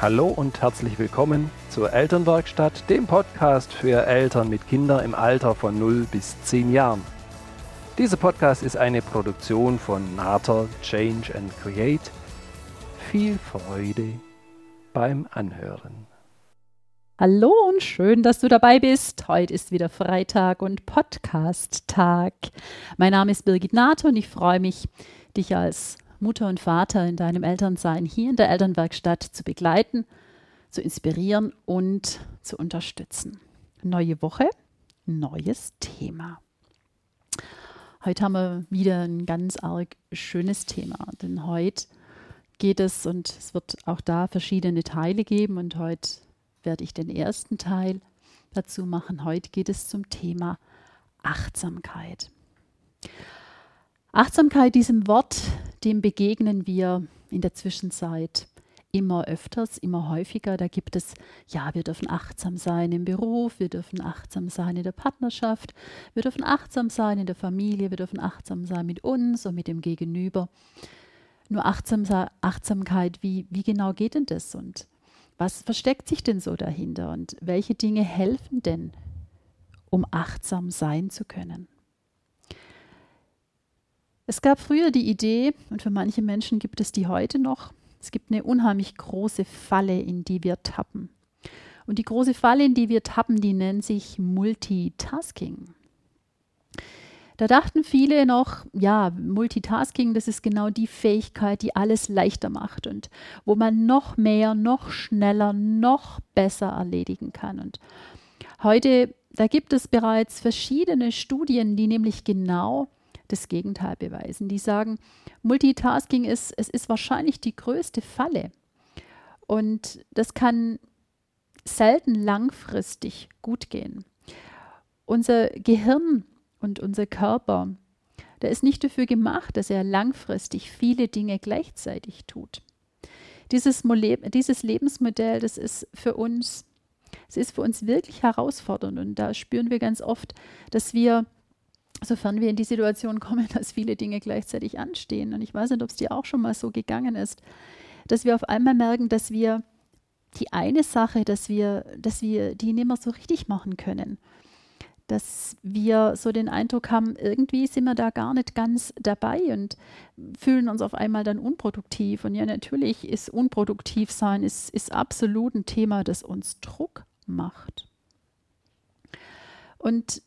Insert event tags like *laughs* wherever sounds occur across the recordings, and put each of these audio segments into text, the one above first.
Hallo und herzlich willkommen zur Elternwerkstatt, dem Podcast für Eltern mit Kindern im Alter von 0 bis 10 Jahren. Dieser Podcast ist eine Produktion von Nater Change and Create. Viel Freude beim Anhören. Hallo und schön, dass du dabei bist. Heute ist wieder Freitag und Podcast-Tag. Mein Name ist Birgit Nater und ich freue mich, dich als Mutter und Vater in deinem Elternsein hier in der Elternwerkstatt zu begleiten, zu inspirieren und zu unterstützen. Neue Woche, neues Thema. Heute haben wir wieder ein ganz arg schönes Thema, denn heute geht es und es wird auch da verschiedene Teile geben und heute werde ich den ersten Teil dazu machen. Heute geht es zum Thema Achtsamkeit. Achtsamkeit, diesem Wort, dem begegnen wir in der Zwischenzeit immer öfters, immer häufiger. Da gibt es, ja, wir dürfen achtsam sein im Beruf, wir dürfen achtsam sein in der Partnerschaft, wir dürfen achtsam sein in der Familie, wir dürfen achtsam sein mit uns und mit dem Gegenüber. Nur Achtsam, Achtsamkeit, wie, wie genau geht denn das und was versteckt sich denn so dahinter und welche Dinge helfen denn, um achtsam sein zu können? Es gab früher die Idee, und für manche Menschen gibt es die heute noch, es gibt eine unheimlich große Falle, in die wir tappen. Und die große Falle, in die wir tappen, die nennt sich Multitasking. Da dachten viele noch, ja, Multitasking, das ist genau die Fähigkeit, die alles leichter macht und wo man noch mehr, noch schneller, noch besser erledigen kann. Und heute, da gibt es bereits verschiedene Studien, die nämlich genau das Gegenteil beweisen. Die sagen, Multitasking ist, es ist wahrscheinlich die größte Falle. Und das kann selten langfristig gut gehen. Unser Gehirn und unser Körper, der ist nicht dafür gemacht, dass er langfristig viele Dinge gleichzeitig tut. Dieses, dieses Lebensmodell, das ist für uns, es ist für uns wirklich herausfordernd und da spüren wir ganz oft, dass wir sofern wir in die Situation kommen, *laughs* dass viele Dinge gleichzeitig anstehen. Und ich weiß nicht, ob es dir auch schon mal so gegangen ist, dass wir auf einmal merken, dass wir die eine Sache, dass wir, dass wir die nicht mehr so richtig machen können. Dass wir so den Eindruck haben, irgendwie sind wir da gar nicht ganz dabei und fühlen uns auf einmal dann unproduktiv. Und ja, natürlich ist unproduktiv sein, ist, ist absolut ein Thema, das uns Druck macht. Und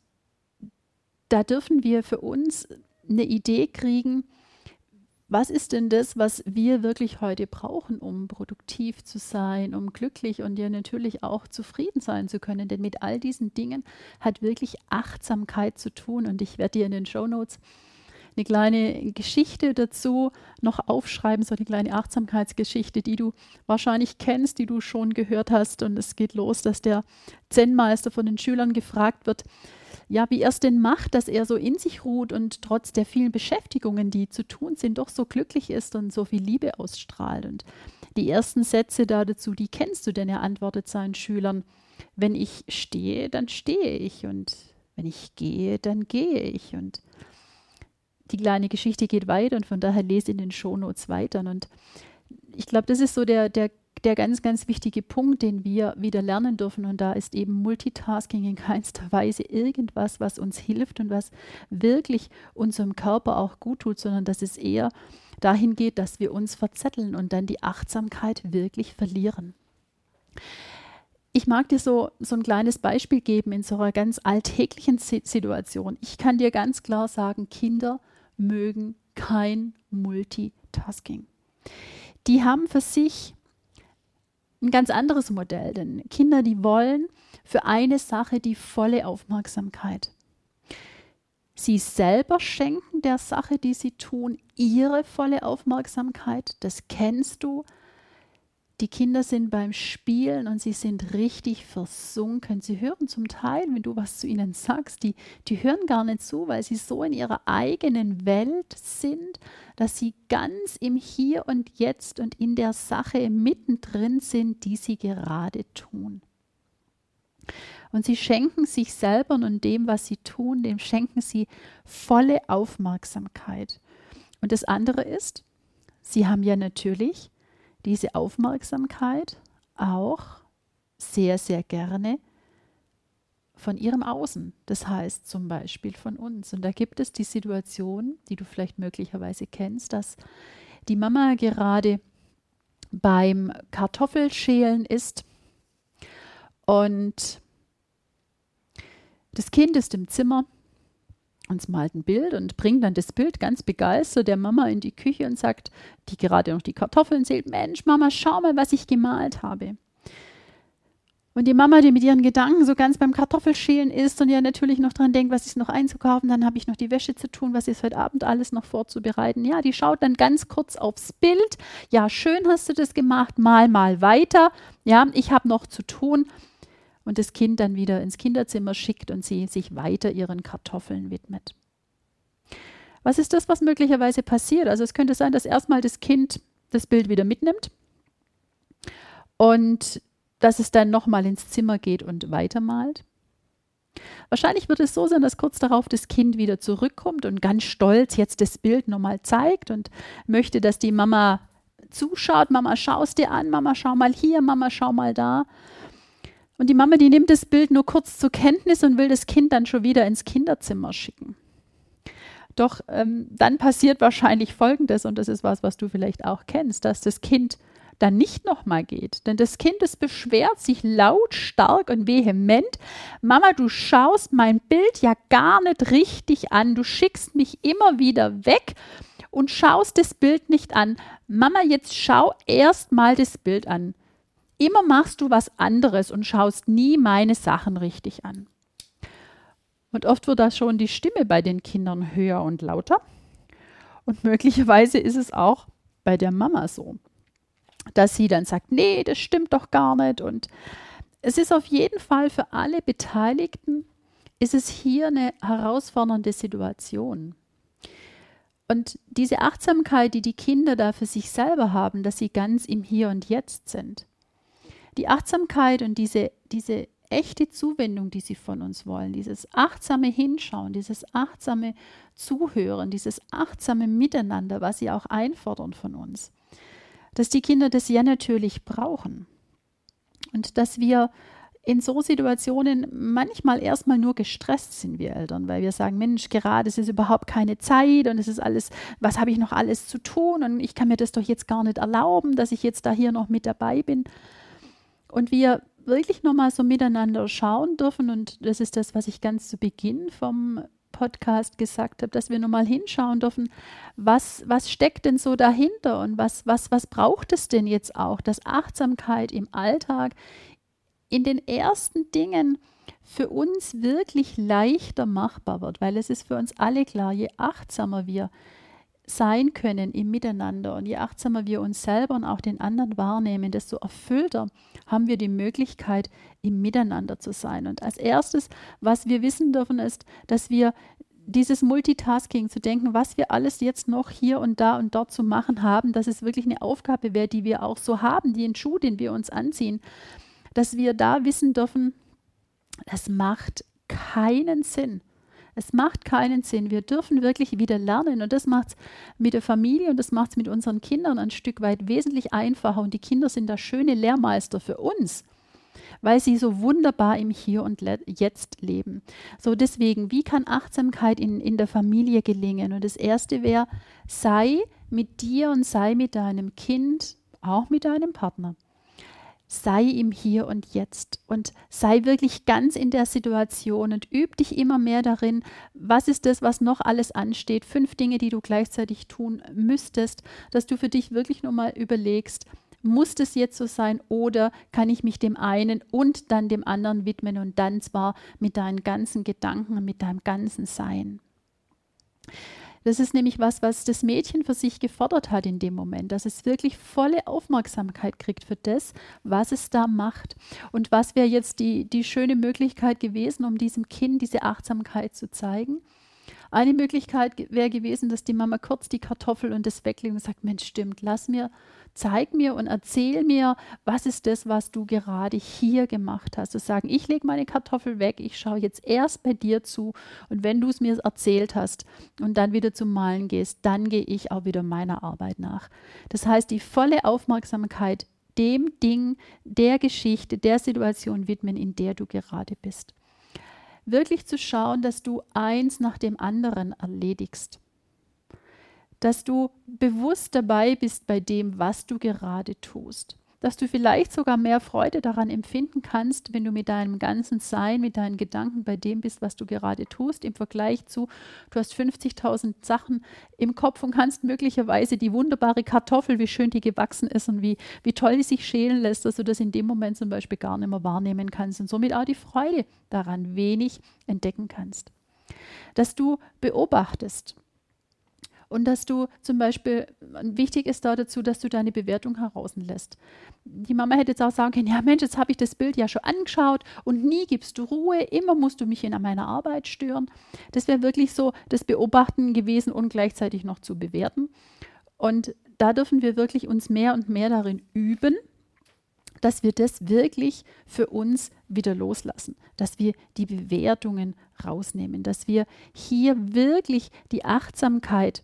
da dürfen wir für uns eine Idee kriegen, was ist denn das, was wir wirklich heute brauchen, um produktiv zu sein, um glücklich und ja natürlich auch zufrieden sein zu können? Denn mit all diesen Dingen hat wirklich Achtsamkeit zu tun. Und ich werde dir in den Show Notes eine kleine Geschichte dazu noch aufschreiben, so eine kleine Achtsamkeitsgeschichte, die du wahrscheinlich kennst, die du schon gehört hast. Und es geht los, dass der Zen-Meister von den Schülern gefragt wird, ja, wie er es denn macht, dass er so in sich ruht und trotz der vielen Beschäftigungen, die zu tun sind, doch so glücklich ist und so viel Liebe ausstrahlt. Und die ersten Sätze da dazu, die kennst du, denn er antwortet seinen Schülern, wenn ich stehe, dann stehe ich und wenn ich gehe, dann gehe ich. Und die kleine Geschichte geht weiter und von daher lese in den Shownotes weiter. Und ich glaube, das ist so der, der der ganz, ganz wichtige Punkt, den wir wieder lernen dürfen. Und da ist eben Multitasking in keinster Weise irgendwas, was uns hilft und was wirklich unserem Körper auch gut tut, sondern dass es eher dahin geht, dass wir uns verzetteln und dann die Achtsamkeit wirklich verlieren. Ich mag dir so, so ein kleines Beispiel geben in so einer ganz alltäglichen Situation. Ich kann dir ganz klar sagen, Kinder mögen kein Multitasking. Die haben für sich ein ganz anderes Modell, denn Kinder, die wollen für eine Sache die volle Aufmerksamkeit. Sie selber schenken der Sache, die sie tun, ihre volle Aufmerksamkeit. Das kennst du. Die Kinder sind beim Spielen und sie sind richtig versunken. Sie hören zum Teil, wenn du was zu ihnen sagst, die, die hören gar nicht zu, weil sie so in ihrer eigenen Welt sind, dass sie ganz im Hier und Jetzt und in der Sache mittendrin sind, die sie gerade tun. Und sie schenken sich selber und dem, was sie tun, dem schenken sie volle Aufmerksamkeit. Und das andere ist, sie haben ja natürlich diese Aufmerksamkeit auch sehr, sehr gerne von ihrem Außen, das heißt zum Beispiel von uns. Und da gibt es die Situation, die du vielleicht möglicherweise kennst, dass die Mama gerade beim Kartoffelschälen ist und das Kind ist im Zimmer und malt ein Bild und bringt dann das Bild ganz begeistert der Mama in die Küche und sagt, die gerade noch die Kartoffeln zählt, Mensch, Mama, schau mal, was ich gemalt habe. Und die Mama, die mit ihren Gedanken so ganz beim Kartoffelschälen ist und ja natürlich noch dran denkt, was ist noch einzukaufen, dann habe ich noch die Wäsche zu tun, was ist heute Abend alles noch vorzubereiten. Ja, die schaut dann ganz kurz aufs Bild. Ja, schön hast du das gemacht, mal, mal weiter. Ja, ich habe noch zu tun. Und das Kind dann wieder ins Kinderzimmer schickt und sie sich weiter ihren Kartoffeln widmet. Was ist das, was möglicherweise passiert? Also es könnte sein, dass erstmal das Kind das Bild wieder mitnimmt und dass es dann nochmal ins Zimmer geht und weitermalt. Wahrscheinlich wird es so sein, dass kurz darauf das Kind wieder zurückkommt und ganz stolz jetzt das Bild nochmal zeigt und möchte, dass die Mama zuschaut. Mama, schau es dir an, Mama, schau mal hier, Mama, schau mal da. Und die Mama, die nimmt das Bild nur kurz zur Kenntnis und will das Kind dann schon wieder ins Kinderzimmer schicken. Doch ähm, dann passiert wahrscheinlich Folgendes, und das ist was, was du vielleicht auch kennst, dass das Kind dann nicht nochmal geht. Denn das Kind, es beschwert sich laut, stark und vehement. Mama, du schaust mein Bild ja gar nicht richtig an. Du schickst mich immer wieder weg und schaust das Bild nicht an. Mama, jetzt schau erst mal das Bild an. Immer machst du was anderes und schaust nie meine Sachen richtig an. Und oft wird da schon die Stimme bei den Kindern höher und lauter. Und *laughs* möglicherweise ist es auch bei der Mama so dass sie dann sagt, nee, das stimmt doch gar nicht. Und es ist auf jeden Fall für alle Beteiligten, ist es hier eine herausfordernde Situation. Und diese Achtsamkeit, die die Kinder da für sich selber haben, dass sie ganz im Hier und Jetzt sind. Die Achtsamkeit und diese, diese echte Zuwendung, die sie von uns wollen, dieses achtsame Hinschauen, dieses achtsame Zuhören, dieses achtsame Miteinander, was sie auch einfordern von uns dass die Kinder das ja natürlich brauchen. Und dass wir in so Situationen manchmal erstmal nur gestresst sind, wir Eltern, weil wir sagen, Mensch, gerade es ist überhaupt keine Zeit und es ist alles, was habe ich noch alles zu tun und ich kann mir das doch jetzt gar nicht erlauben, dass ich jetzt da hier noch mit dabei bin. Und wir wirklich nochmal so miteinander schauen dürfen. Und das ist das, was ich ganz zu Beginn vom Podcast gesagt habe, dass wir nochmal hinschauen dürfen, was, was steckt denn so dahinter? Und was, was, was braucht es denn jetzt auch, dass Achtsamkeit im Alltag in den ersten Dingen für uns wirklich leichter machbar wird, weil es ist für uns alle klar, je achtsamer wir sein können im Miteinander und je achtsamer wir uns selber und auch den anderen wahrnehmen, desto erfüllter haben wir die Möglichkeit, im Miteinander zu sein. Und als erstes, was wir wissen dürfen, ist, dass wir dieses Multitasking zu denken, was wir alles jetzt noch hier und da und dort zu machen haben, dass es wirklich eine Aufgabe wäre, die wir auch so haben, den Schuh, den wir uns anziehen, dass wir da wissen dürfen, es macht keinen Sinn, es macht keinen Sinn. Wir dürfen wirklich wieder lernen und das macht es mit der Familie und das macht es mit unseren Kindern ein Stück weit wesentlich einfacher und die Kinder sind da schöne Lehrmeister für uns weil sie so wunderbar im Hier und Jetzt leben. So deswegen, wie kann Achtsamkeit in, in der Familie gelingen? Und das Erste wäre, sei mit dir und sei mit deinem Kind, auch mit deinem Partner sei im Hier und Jetzt und sei wirklich ganz in der Situation und üb dich immer mehr darin, was ist das, was noch alles ansteht, fünf Dinge, die du gleichzeitig tun müsstest, dass du für dich wirklich nur mal überlegst, muss das jetzt so sein oder kann ich mich dem einen und dann dem anderen widmen und dann zwar mit deinen ganzen Gedanken und mit deinem ganzen Sein. Das ist nämlich was, was das Mädchen für sich gefordert hat in dem Moment, dass es wirklich volle Aufmerksamkeit kriegt für das, was es da macht. Und was wäre jetzt die, die schöne Möglichkeit gewesen, um diesem Kind diese Achtsamkeit zu zeigen? Eine Möglichkeit wäre gewesen, dass die Mama kurz die Kartoffel und das weglegt und sagt, Mensch, stimmt, lass mir zeig mir und erzähl mir, was ist das, was du gerade hier gemacht hast. Zu sagen, ich lege meine Kartoffel weg, ich schaue jetzt erst bei dir zu und wenn du es mir erzählt hast und dann wieder zum Malen gehst, dann gehe ich auch wieder meiner Arbeit nach. Das heißt, die volle Aufmerksamkeit dem Ding, der Geschichte, der Situation widmen, in der du gerade bist. Wirklich zu schauen, dass du eins nach dem anderen erledigst. Dass du bewusst dabei bist bei dem, was du gerade tust dass du vielleicht sogar mehr Freude daran empfinden kannst, wenn du mit deinem ganzen Sein, mit deinen Gedanken bei dem bist, was du gerade tust, im Vergleich zu, du hast 50.000 Sachen im Kopf und kannst möglicherweise die wunderbare Kartoffel, wie schön die gewachsen ist und wie, wie toll die sich schälen lässt, dass du das in dem Moment zum Beispiel gar nicht mehr wahrnehmen kannst und somit auch die Freude daran wenig entdecken kannst. Dass du beobachtest, und dass du zum Beispiel, wichtig ist da dazu, dass du deine Bewertung herauslässt. Die Mama hätte jetzt auch sagen können, ja Mensch, jetzt habe ich das Bild ja schon angeschaut und nie gibst du Ruhe, immer musst du mich in meiner Arbeit stören. Das wäre wirklich so das Beobachten gewesen und gleichzeitig noch zu bewerten. Und da dürfen wir wirklich uns mehr und mehr darin üben, dass wir das wirklich für uns wieder loslassen, dass wir die Bewertungen rausnehmen, dass wir hier wirklich die Achtsamkeit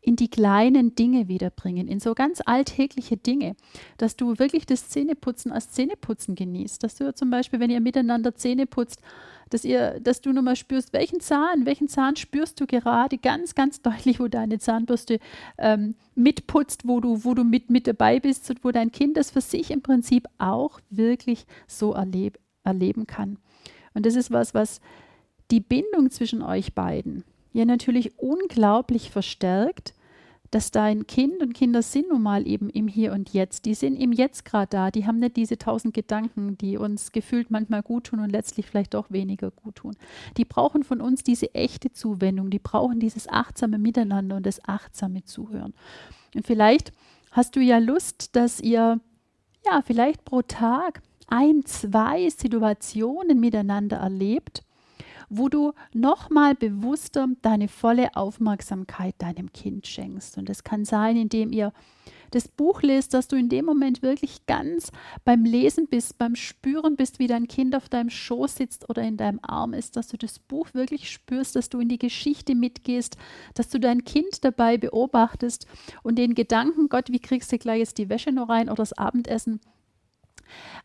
in die kleinen Dinge wiederbringen, in so ganz alltägliche Dinge, dass du wirklich das Zähneputzen als Zähneputzen genießt, dass du zum Beispiel, wenn ihr miteinander Zähne putzt, dass ihr, dass du nochmal spürst, welchen Zahn, welchen Zahn spürst du gerade ganz, ganz deutlich, wo deine Zahnbürste ähm, mitputzt, wo du, wo du mit, mit dabei bist und wo dein Kind das für sich im Prinzip auch wirklich so erleb, erleben kann. Und das ist was, was die Bindung zwischen euch beiden ja natürlich unglaublich verstärkt, dass dein Kind und Kinder sind nun mal eben im Hier und Jetzt. Die sind im Jetzt gerade da. Die haben nicht diese tausend Gedanken, die uns gefühlt manchmal gut tun und letztlich vielleicht doch weniger gut tun. Die brauchen von uns diese echte Zuwendung. Die brauchen dieses achtsame Miteinander und das achtsame Zuhören. Und vielleicht hast du ja Lust, dass ihr ja vielleicht pro Tag ein, zwei Situationen miteinander erlebt, wo du nochmal bewusster deine volle Aufmerksamkeit deinem Kind schenkst. Und das kann sein, indem ihr das Buch lest, dass du in dem Moment wirklich ganz beim Lesen bist, beim Spüren bist, wie dein Kind auf deinem Schoß sitzt oder in deinem Arm ist, dass du das Buch wirklich spürst, dass du in die Geschichte mitgehst, dass du dein Kind dabei beobachtest und den Gedanken, Gott, wie kriegst du gleich jetzt die Wäsche noch rein oder das Abendessen,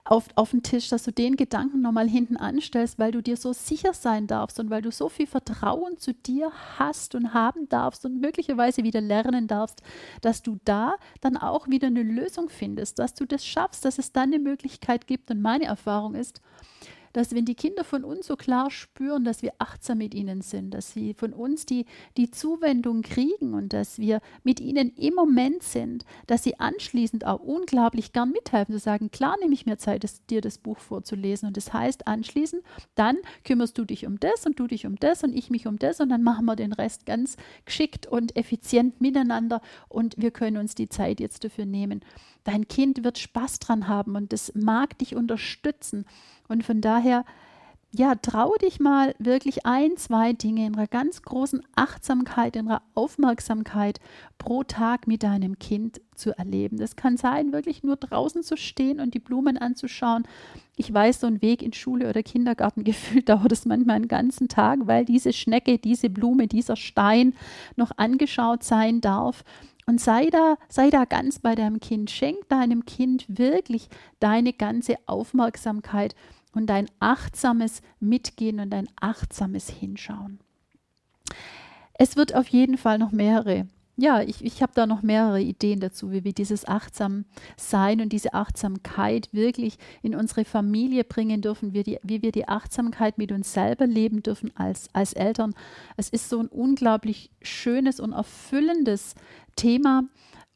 auf, auf den Tisch, dass du den Gedanken nochmal hinten anstellst, weil du dir so sicher sein darfst und weil du so viel Vertrauen zu dir hast und haben darfst und möglicherweise wieder lernen darfst, dass du da dann auch wieder eine Lösung findest, dass du das schaffst, dass es dann eine Möglichkeit gibt. Und meine Erfahrung ist, dass wenn die Kinder von uns so klar spüren, dass wir achtsam mit ihnen sind, dass sie von uns die, die Zuwendung kriegen und dass wir mit ihnen im Moment sind, dass sie anschließend auch unglaublich gern mithelfen, zu sagen, klar nehme ich mir Zeit, das, dir das Buch vorzulesen. Und das heißt anschließend, dann kümmerst du dich um das und du dich um das und ich mich um das und dann machen wir den Rest ganz geschickt und effizient miteinander und wir können uns die Zeit jetzt dafür nehmen. Dein Kind wird Spaß dran haben und es mag dich unterstützen. Und von daher, ja, trau dich mal wirklich ein, zwei Dinge in einer ganz großen Achtsamkeit, in einer Aufmerksamkeit pro Tag mit deinem Kind zu erleben. Das kann sein, wirklich nur draußen zu stehen und die Blumen anzuschauen. Ich weiß, so ein Weg in Schule oder Kindergarten *laughs* gefühlt dauert es manchmal einen ganzen Tag, weil diese Schnecke, diese Blume, dieser Stein noch angeschaut sein darf. Und sei da, sei da ganz bei deinem Kind. Schenk deinem Kind wirklich deine ganze Aufmerksamkeit und dein achtsames Mitgehen und dein achtsames Hinschauen. Es wird auf jeden Fall noch mehrere ja, ich, ich habe da noch mehrere Ideen dazu, wie wir dieses Achtsamsein und diese Achtsamkeit wirklich in unsere Familie bringen dürfen, wie, die, wie wir die Achtsamkeit mit uns selber leben dürfen als, als Eltern. Es ist so ein unglaublich schönes und erfüllendes Thema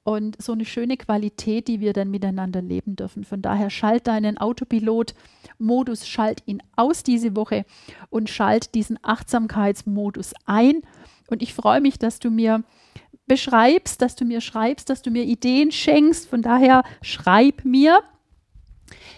und so eine schöne Qualität, die wir dann miteinander leben dürfen. Von daher schalt deinen Autopilot-Modus, schalt ihn aus diese Woche und schalt diesen Achtsamkeitsmodus ein. Und ich freue mich, dass du mir beschreibst, dass du mir schreibst, dass du mir Ideen schenkst. Von daher schreib mir,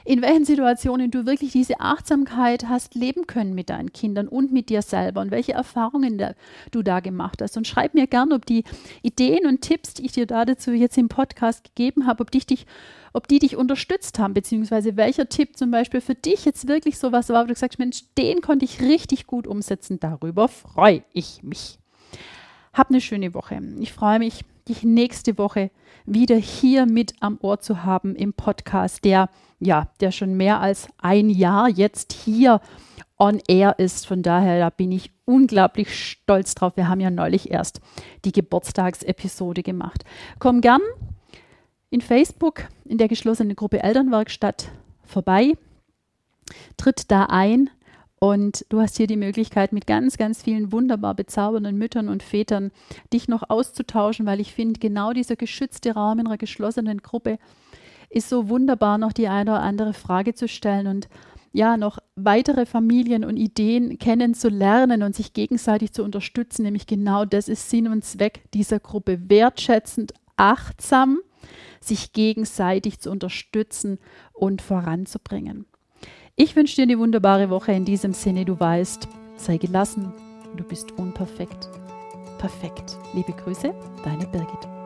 in welchen Situationen du wirklich diese Achtsamkeit hast leben können mit deinen Kindern und mit dir selber und welche Erfahrungen da, du da gemacht hast. Und schreib mir gerne, ob die Ideen und Tipps, die ich dir da dazu jetzt im Podcast gegeben habe, ob, dich, dich, ob die dich unterstützt haben, beziehungsweise welcher Tipp zum Beispiel für dich jetzt wirklich so was war, wo du sagst, Mensch, den konnte ich richtig gut umsetzen. Darüber freue ich mich. Hab eine schöne Woche. Ich freue mich, dich nächste Woche wieder hier mit am Ohr zu haben im Podcast, der ja, der schon mehr als ein Jahr jetzt hier on air ist. Von daher, da bin ich unglaublich stolz drauf. Wir haben ja neulich erst die Geburtstagsepisode gemacht. Komm gern in Facebook in der geschlossenen Gruppe Elternwerkstatt vorbei. Tritt da ein und du hast hier die Möglichkeit, mit ganz, ganz vielen wunderbar bezaubernden Müttern und Vätern dich noch auszutauschen, weil ich finde, genau dieser geschützte Raum in einer geschlossenen Gruppe ist so wunderbar, noch die eine oder andere Frage zu stellen und ja, noch weitere Familien und Ideen kennenzulernen und sich gegenseitig zu unterstützen. Nämlich genau das ist Sinn und Zweck dieser Gruppe. Wertschätzend, achtsam, sich gegenseitig zu unterstützen und voranzubringen. Ich wünsche dir eine wunderbare Woche. In diesem Sinne, du weißt, sei gelassen, du bist unperfekt. Perfekt. Liebe Grüße, deine Birgit.